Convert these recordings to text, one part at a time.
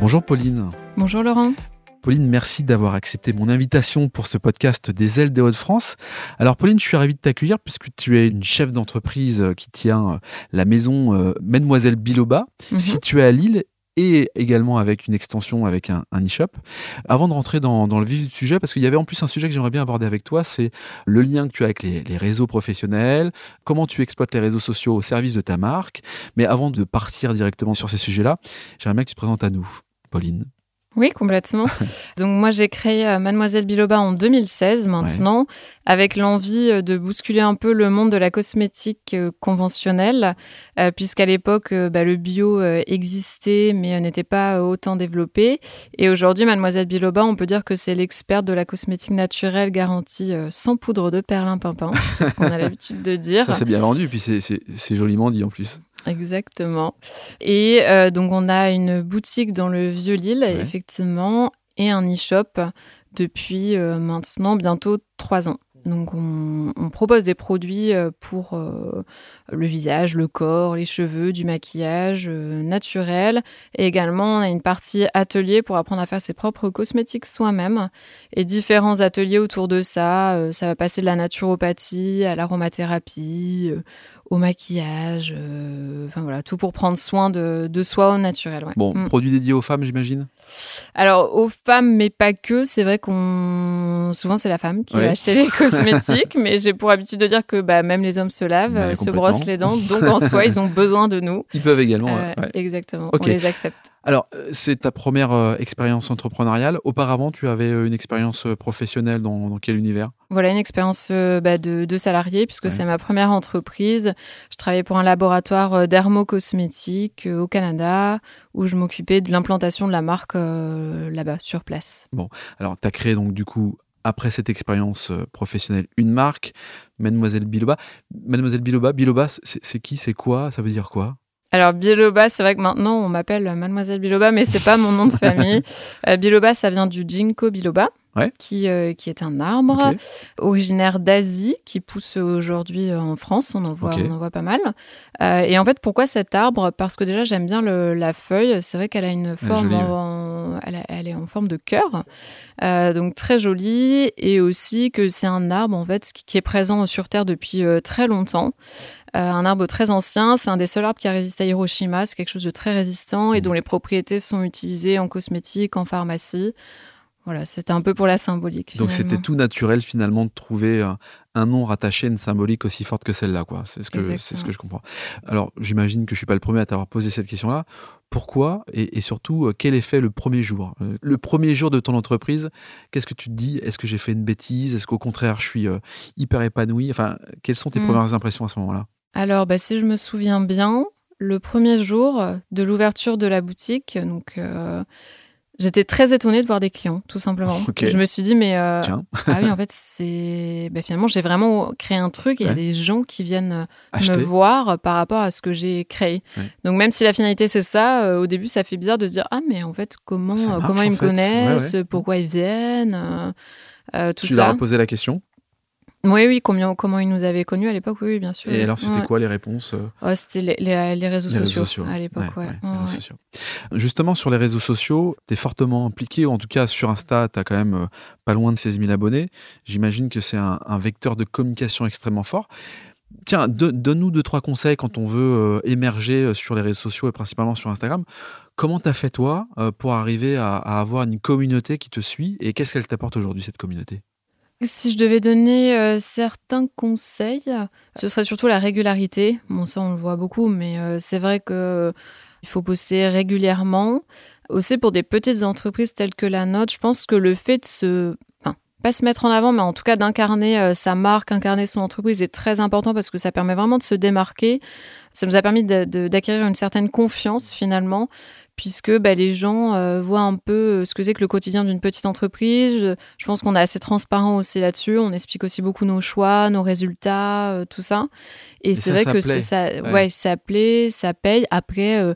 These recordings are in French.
Bonjour Pauline. Bonjour Laurent. Pauline, merci d'avoir accepté mon invitation pour ce podcast des ailes des Hauts-de-France. Alors Pauline, je suis ravi de t'accueillir puisque tu es une chef d'entreprise qui tient euh, la maison euh, Mademoiselle Biloba, Mhm. située à Lille et également avec une extension avec un, e-shop. Avant de rentrer dans, dans le vif du sujet, parce qu'il y avait en plus un sujet que j'aimerais bien aborder avec toi, c'est le lien que tu as avec les, les réseaux professionnels, comment tu exploites les réseaux sociaux au service de ta marque. Mais avant de partir directement sur ces sujets-là, j'aimerais bien que tu te présentes à nous, Pauline. Oui, complètement. Donc moi j'ai créé euh, Mademoiselle Biloba en 2016 maintenant, avec l'envie euh, de bousculer un peu le monde de la cosmétique euh, conventionnelle, puisqu'à l'époque bah, le bio existait mais n'était pas autant développé. Et aujourd'hui Mademoiselle Biloba, on peut dire que c'est l'experte de la cosmétique naturelle garantie sans poudre de perlimpinpin, c'est ce qu'on a l'habitude de dire. Ça c'est bien vendu, puis c'est joliment dit en plus. Exactement. Et euh, donc, on a une boutique dans le Vieux-Lille, Ouais. effectivement, et un e-shop depuis euh, maintenant bientôt trois ans. Donc, on, on propose des produits euh, pour euh, le visage, le corps, les cheveux, du maquillage euh, naturel. Et également, on a une partie atelier pour apprendre à faire ses propres cosmétiques soi-même. Et différents ateliers autour de ça. Euh, ça va passer de la naturopathie à l'aromathérapie, au maquillage. euh, Enfin voilà, tout pour prendre soin de, de soi au naturel. ouais. Bon, Mm. produit dédié aux femmes, j'imagine? Alors, aux femmes, mais pas que, c'est vrai qu'on. Souvent, c'est la femme qui Ouais. va acheter les cosmétiques, mais j'ai pour habitude de dire que bah, même les hommes se lavent, Ouais, euh, se brossent les dents, donc en soi, ils ont besoin de nous. Ils peuvent également. Euh, ouais. Exactement, on les accepte. Alors, c'est ta première euh, expérience entrepreneuriale. Auparavant, tu avais une expérience professionnelle dans, dans quel univers? Voilà une expérience euh, bah, de, de salarié, puisque Ouais. c'est ma première entreprise. Je travaillais pour un laboratoire euh, dermocosmétique euh, au Canada, où je m'occupais de l'implantation de la marque euh, là-bas, sur place. Alors, tu as créé donc du coup, après cette expérience professionnelle, une marque, Mademoiselle Biloba. Mademoiselle Biloba, Biloba, c'est qui, c'est quoi? Ça veut dire quoi? Alors Biloba, c'est vrai que maintenant on m'appelle Mademoiselle Biloba, mais c'est pas mon nom de famille. Euh, biloba, ça vient du ginkgo biloba, Ouais. qui, euh, qui est un arbre originaire d'Asie qui pousse aujourd'hui euh, en France. On en voit, on en voit pas mal. Euh, et en fait, pourquoi cet arbre? Parce que déjà j'aime bien le- la feuille. C'est vrai qu'elle a une forme, jolie, ouais. en- elle, a- elle est en forme de cœur, donc très jolie. Et aussi que c'est un arbre en fait qui, qui est présent sur Terre depuis très longtemps. Euh, un arbre très ancien, c'est un des seuls arbres qui a résisté à Hiroshima, c'est quelque chose de très résistant et Mhm. dont les propriétés sont utilisées en cosmétique, en pharmacie. Voilà, c'était un peu pour la symbolique. Donc, c'était tout naturel finalement de trouver un, un nom rattaché à une symbolique aussi forte que celle-là. quoi. C'est ce, que- c'est ce que je comprends. Alors, j'imagine que je suis pas le premier à t'avoir posé cette question-là. Pourquoi et, et surtout, euh, quel est fait le premier jour? Euh, Le premier jour de ton entreprise, qu'est-ce que tu te dis? Est-ce que j'ai fait une bêtise? Est-ce qu'au contraire, je suis euh, hyper épanoui? Enfin, quelles sont tes Mm. premières impressions à ce moment-là? Alors, bah, si je me souviens bien, le premier jour de l'ouverture de la boutique, donc euh, j'étais très étonnée de voir des clients, tout simplement. Ok. Je me suis dit, mais euh, Tiens, ah oui, en fait, c'est bah, finalement j'ai vraiment créé un truc et il y a des gens qui viennent euh, acheter. me voir par rapport à ce que j'ai créé. Ouais. Donc même si la finalité c'est ça, euh, au début ça fait bizarre de se dire ah mais en fait comment Ça marche, comment ils me fait. Connaissent, ouais. pourquoi ils viennent, tout tu leur ça. as posé la question? Oui oui comment comment ils nous avaient connus à l'époque oui, bien sûr. Et alors, c'était Ouais. quoi les réponses euh, Ouais, C'était les, les- les réseaux Les réseaux sociaux, à l'époque ouais. Ouais, Ouais, les réseaux ouais. sociaux. Justement, sur les réseaux sociaux, tu es fortement impliqué, ou en tout cas sur Insta, tu as quand même euh, pas loin de 16 000 abonnés. J'imagine que c'est un, un vecteur de communication extrêmement fort. Tiens, do- donne-nous deux, trois conseils quand on veut euh, émerger sur les réseaux sociaux et principalement sur Instagram. Comment tu as fait toi euh, pour arriver à, à avoir une communauté qui te suit et qu'est-ce qu'elle t'apporte aujourd'hui, cette communauté? Si je devais donner euh, certains conseils, ce serait surtout la régularité. Bon, ça, on le voit beaucoup, mais euh, c'est vrai que euh, il faut poster régulièrement. Aussi, pour des petites entreprises telles que la nôtre, je pense que le fait de se. Enfin, pas se mettre en avant, mais en tout cas d'incarner euh, sa marque, incarner son entreprise est très important parce que ça permet vraiment de se démarquer. ça nous a permis d'acquérir une certaine confiance finalement puisque bah, les gens euh, voient un peu euh, ce que c'est que le quotidien d'une petite entreprise. Je pense qu'on est assez transparent aussi là-dessus. On explique aussi beaucoup nos choix, nos résultats, euh, tout ça. Et, c'est vrai que ça, ouais. ça plaît, ça paye. Après,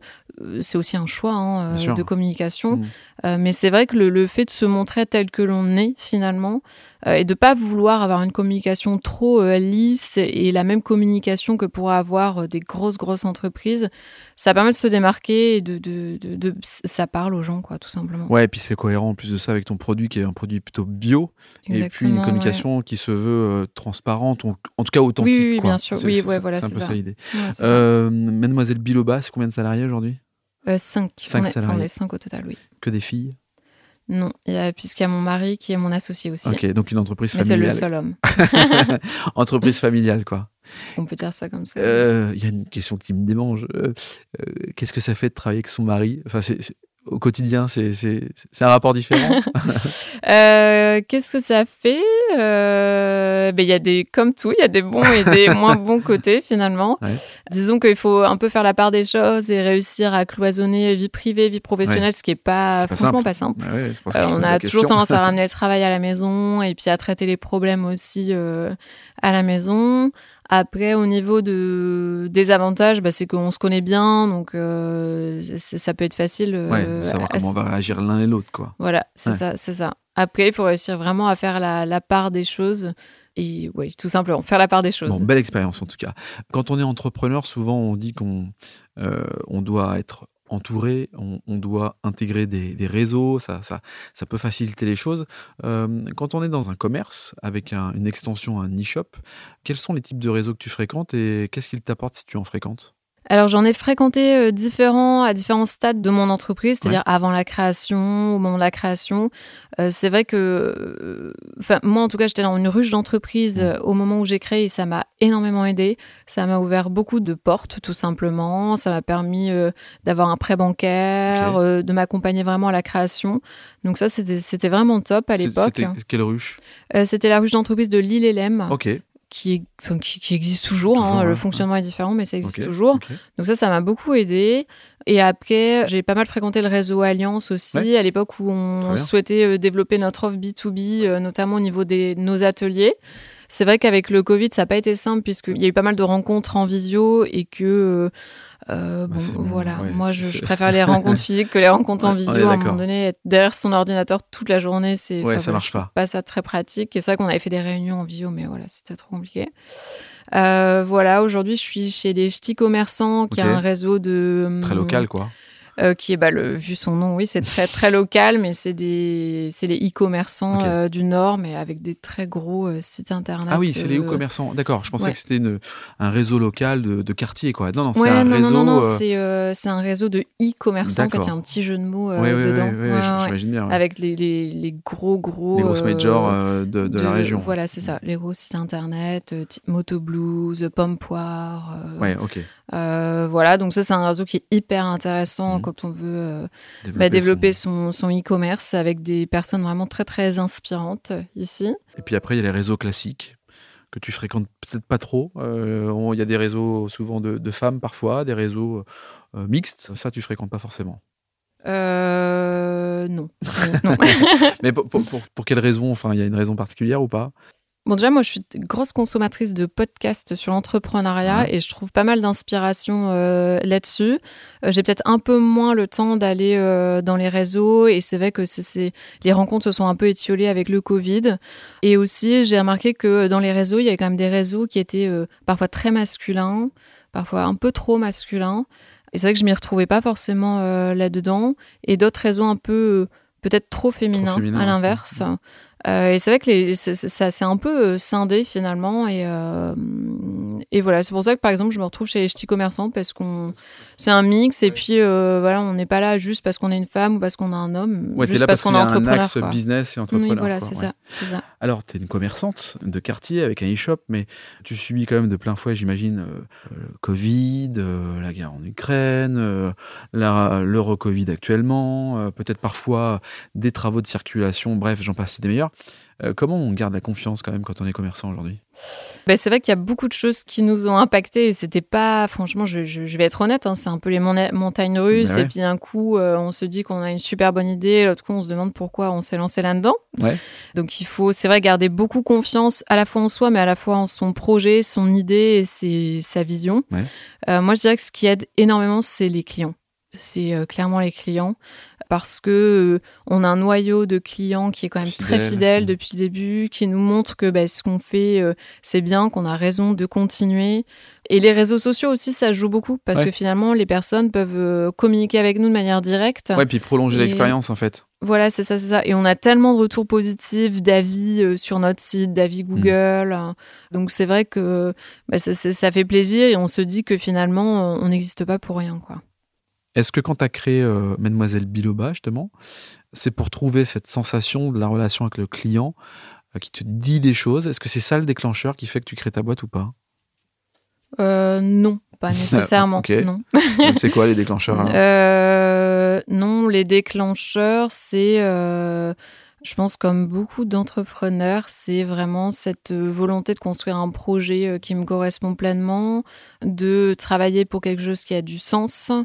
c'est aussi un choix hein, de communication. Mmh. Mais c'est vrai que le, le, fait de se montrer tel que l'on est finalement, euh, et de pas vouloir avoir une communication trop euh, lisse et la même communication que pourraient avoir euh, des grosses grosses entreprises, ça permet de se démarquer et de, de, de, ça parle aux gens quoi tout simplement. Ouais et puis c'est cohérent en plus de ça avec ton produit qui est un produit plutôt bio et puis une communication qui se veut transparente en tout cas authentique. Oui, oui bien sûr. Oui, ouais, voilà, c'est un peu ça, l'idée. Mademoiselle Biloba, c'est combien de salariés aujourd'hui? Cinq. Cinq salariés. on est cinq au total, oui. Que des filles? Non, puisqu'il y a mon mari qui est mon associé aussi. Ok, donc une entreprise familiale. Mais c'est le seul homme. entreprise familiale, quoi. On peut dire ça comme ça. Euh, il y a une question qui me démange. Euh, euh, qu'est-ce que ça fait de travailler avec son mari? Enfin, au quotidien, c'est un rapport différent euh, Qu'est-ce que ça fait? Euh, ben, Il y a des, comme tout, il y a des bons et des moins bons côtés finalement. Disons qu'il faut un peu faire la part des choses et réussir à cloisonner vie privée, vie professionnelle, ce qui n'est pas, franchement pas simple. Euh, on a toujours tendance à ramener le travail à la maison et puis à traiter les problèmes aussi à la maison. Après, au niveau de, des avantages, bah, c'est qu'on se connaît bien, donc euh, ça peut être facile. Euh, savoir comment on va réagir l'un et l'autre, quoi. Voilà, c'est ça, c'est ça. Après, il faut réussir vraiment à faire la, la part des choses. Et oui, tout simplement, faire la part des choses. Bon, belle expérience en tout cas. Quand on est entrepreneur, souvent on dit qu'on euh, on doit être entouré, on, doit intégrer des, réseaux, ça, ça, ça, peut faciliter les choses. Euh, quand on est dans un commerce avec une extension, un e-shop, quels sont les types de réseaux que tu fréquentes et qu'est-ce qu'ils t'apportent si tu en fréquentes? Alors j'en ai fréquenté euh, différents à différents stades de mon entreprise, c'est-à-dire avant la création, au moment de la création. Euh, c'est vrai que, euh, enfin moi en tout cas, j'étais dans une ruche d'entreprise mmh. au moment où j'ai créé et ça m'a énormément aidé. Ça m'a ouvert beaucoup de portes, tout simplement. Ça m'a permis d'avoir un prêt bancaire, de m'accompagner vraiment à la création. Donc ça, c'était vraiment top à l'époque. C'était quelle ruche? C'était la ruche d'entreprise de Lille-et-Lem. Ok qui, qui, existe toujours. hein, le fonctionnement est différent, mais ça existe toujours. Donc ça, ça m'a beaucoup aidé. Et après, j'ai pas mal fréquenté le réseau Alliance aussi, à l'époque où on souhaitait euh, développer notre offre B2B, euh, notamment au niveau de nos ateliers. C'est vrai qu'avec le Covid, ça n'a pas été simple, puisqu'il y a eu pas mal de rencontres en visio et que... Euh, euh, bah, bon, voilà, moi je, préfère les rencontres physiques que les rencontres en visio. À un moment donné, être derrière son ordinateur toute la journée, c'est ouais, ça marche pas. Pas ça très pratique. Et c'est vrai qu'on avait fait des réunions en visio, mais voilà, c'était trop compliqué. Euh, voilà, aujourd'hui, je suis chez les Ch'tis Commerçants, qui est un réseau de très local, quoi. Euh, qui est, bah, le, vu son nom, oui, c'est très très local, mais c'est des, c'est les e-commerçants euh, du Nord, mais avec des très gros euh, sites internet. Ah oui, c'est les e-commerçants. D'accord, je pensais que c'était un réseau local de, de, quartier, quoi. Non, non, c'est un réseau. Non, non, c'est, un réseau de e-commerçants. En fait, il y a un petit jeu de mots dedans. j'imagine bien. Avec les, les, les, gros gros. Les grosses majors de, de, la région. Voilà, c'est ça. Les gros sites internet, Moto Blues, Pomme Poire. ouais, ok. Euh, voilà, donc ça c'est un réseau qui est hyper intéressant mmh. quand on veut euh, développer, bah, son, e-commerce avec des personnes vraiment très très inspirantes euh, ici. Et puis après il y a les réseaux classiques que tu fréquentes peut-être pas trop. Il y a des réseaux souvent de, femmes parfois, des réseaux mixtes. Ça tu fréquentes pas forcément. non. non. Mais pour, pour, pour, quelle raison? Enfin, il y a une raison particulière ou pas? Bon, déjà, moi, je suis grosse consommatrice de podcasts sur l'entrepreneuriat et je trouve pas mal d'inspiration euh, là-dessus. Euh, j'ai peut-être un peu moins le temps d'aller euh, dans les réseaux et c'est vrai que c'est, les rencontres se sont un peu étiolées avec le Covid. Et aussi, j'ai remarqué que dans les réseaux, il y avait quand même des réseaux qui étaient parfois très masculins, parfois un peu trop masculins. Et c'est vrai que je m'y retrouvais pas forcément là-dedans. Et d'autres réseaux un peu peut-être trop féminins, à l'inverse. Euh, et c'est vrai que ça c'est un peu euh, scindé finalement. Et, euh, et voilà, c'est pour ça que par exemple, je me retrouve chez les ch'tis commerçants parce qu'on c'est un mix. Et puis voilà, on n'est pas là juste parce qu'on est une femme ou parce qu'on a un homme. Ouais, juste là parce, qu'on est entrepreneur. Un axe business et entrepreneur. Oui, voilà, c'est ça, ça, Alors, tu es une commerçante de quartier avec un e-shop, mais tu subis quand même de plein fouet, j'imagine, le Covid, la guerre en Ukraine, l'euro-Covid actuellement, peut-être parfois des travaux de circulation, bref, j'en passe des meilleurs. Euh, comment on garde la confiance quand même quand on est commerçant aujourd'hui? Ben, c'est vrai qu'il y a beaucoup de choses qui nous ont impacté et c'était pas, franchement, je, vais être honnête, hein, c'est un peu les montagnes russes ben et puis un coup euh, on se dit qu'on a une super bonne idée, l'autre coup on se demande pourquoi on s'est lancé là-dedans. Donc il faut, c'est vrai, garder beaucoup confiance à la fois en soi mais à la fois en son projet, son idée et sa vision. Euh, moi je dirais que ce qui aide énormément c'est les clients c'est euh, clairement les clients parce que euh, on a un noyau de clients qui est quand même très fidèle depuis le début, qui nous montre que bah, ce qu'on fait euh, c'est bien, qu'on a raison de continuer. Et les réseaux sociaux aussi, ça joue beaucoup parce que finalement les personnes peuvent communiquer avec nous de manière directe. Ouais, puis prolonger l'expérience en fait. Voilà, c'est ça, c'est ça. Et on a tellement de retours positifs, d'avis sur notre site, d'avis mm. Google. Donc c'est vrai que bah, ça, ça, fait plaisir et on se dit que finalement on n'existe pas pour rien, quoi. Est-ce que quand tu as créé euh, Mademoiselle Biloba, justement, c'est pour trouver cette sensation de la relation avec le client euh, qui te dit des choses? Est-ce que c'est ça le déclencheur qui fait que tu crées ta boîte ou pas? Euh, Non, pas nécessairement. Non. c'est quoi les déclencheurs Non, les déclencheurs, c'est je pense comme beaucoup d'entrepreneurs, c'est vraiment cette volonté de construire un projet qui me correspond pleinement, de travailler pour quelque chose qui a du sens, euh,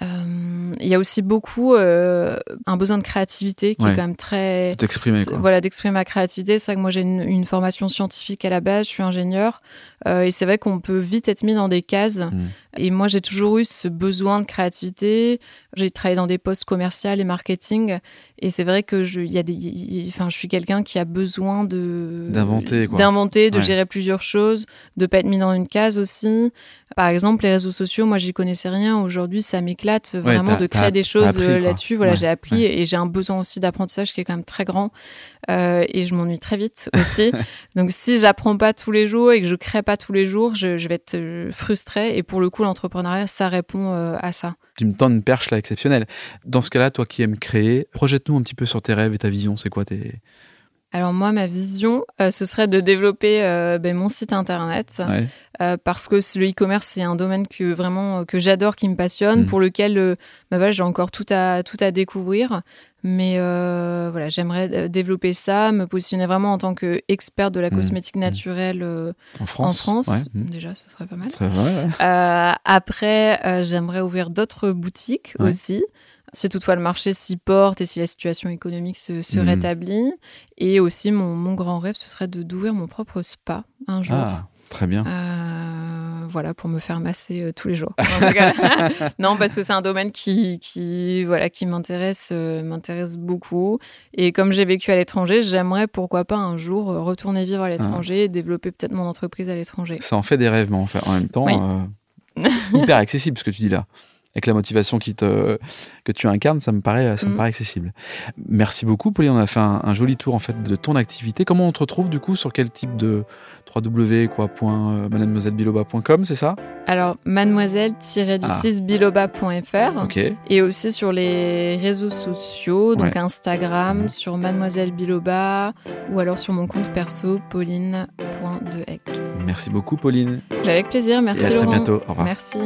il y a aussi beaucoup euh, un besoin de créativité qui est quand même très d'exprimer voilà d'exprimer ma créativité. C'est vrai que moi j'ai une, formation scientifique à la base je suis ingénieur euh, et c'est vrai qu'on peut vite être mis dans des cases mm. Et moi j'ai toujours eu ce besoin de créativité j'ai travaillé dans des postes commerciaux et marketing et c'est vrai que je y a des enfin je suis quelqu'un qui a besoin de d'inventer d'inventer de gérer plusieurs choses de pas être mis dans une case aussi par exemple, les réseaux sociaux, moi, j'y connaissais rien. Aujourd'hui, ça m'éclate vraiment de créer des choses euh, là-dessus. Voilà, j'ai appris et j'ai un besoin aussi d'apprentissage qui est quand même très grand. Euh, et je m'ennuie très vite aussi. Donc, si j'apprends pas tous les jours et que je crée pas tous les jours, je, vais être euh, frustrée. Et pour le coup, l'entrepreneuriat, ça répond à ça. Tu me tends une perche là exceptionnelle. Dans ce cas-là, toi qui aimes créer, projette-nous un petit peu sur tes rêves et ta vision. C'est quoi tes alors moi, ma vision, euh, ce serait de développer euh, ben, mon site internet euh, parce que le e-commerce c'est un domaine que vraiment que j'adore, qui me passionne, mm. pour lequel bah, j'ai encore tout à tout à découvrir. Mais voilà, j'aimerais développer ça, me positionner vraiment en tant qu'experte de la mm. cosmétique mm. naturelle en France. En France. Déjà, ce serait pas mal. après, j'aimerais ouvrir d'autres boutiques aussi si toutefois le marché s'y porte et si la situation économique se, rétablit. Et aussi, mon, grand rêve, ce serait d'ouvrir mon propre spa un jour. Ah, très bien. Euh, voilà, pour me faire masser euh, tous les jours. non, parce que c'est un domaine qui, qui, voilà, qui m'intéresse, euh, m'intéresse beaucoup. Et comme j'ai vécu à l'étranger, j'aimerais pourquoi pas un jour retourner vivre à l'étranger et développer peut-être mon entreprise à l'étranger. Ça en fait des rêves, mais en, fait, en même temps, hyper accessible ce que tu dis là avec la motivation qui te, que tu incarnes, ça me paraît, ça me mm. paraît accessible. Merci beaucoup, Pauline. On a fait un, joli tour en fait de ton activité. Comment on te retrouve du coup sur quel type de www.mademoisellebiloba.com, c'est ça? Alors mademoiselle-du6biloba.fr ah. et aussi sur les réseaux sociaux, donc Instagram, mm. sur Mademoiselle Biloba ou alors sur mon compte perso pauline.deheck. Merci beaucoup, Pauline. Avec plaisir. Merci, et à Laurent. Très bientôt. Au revoir. Merci.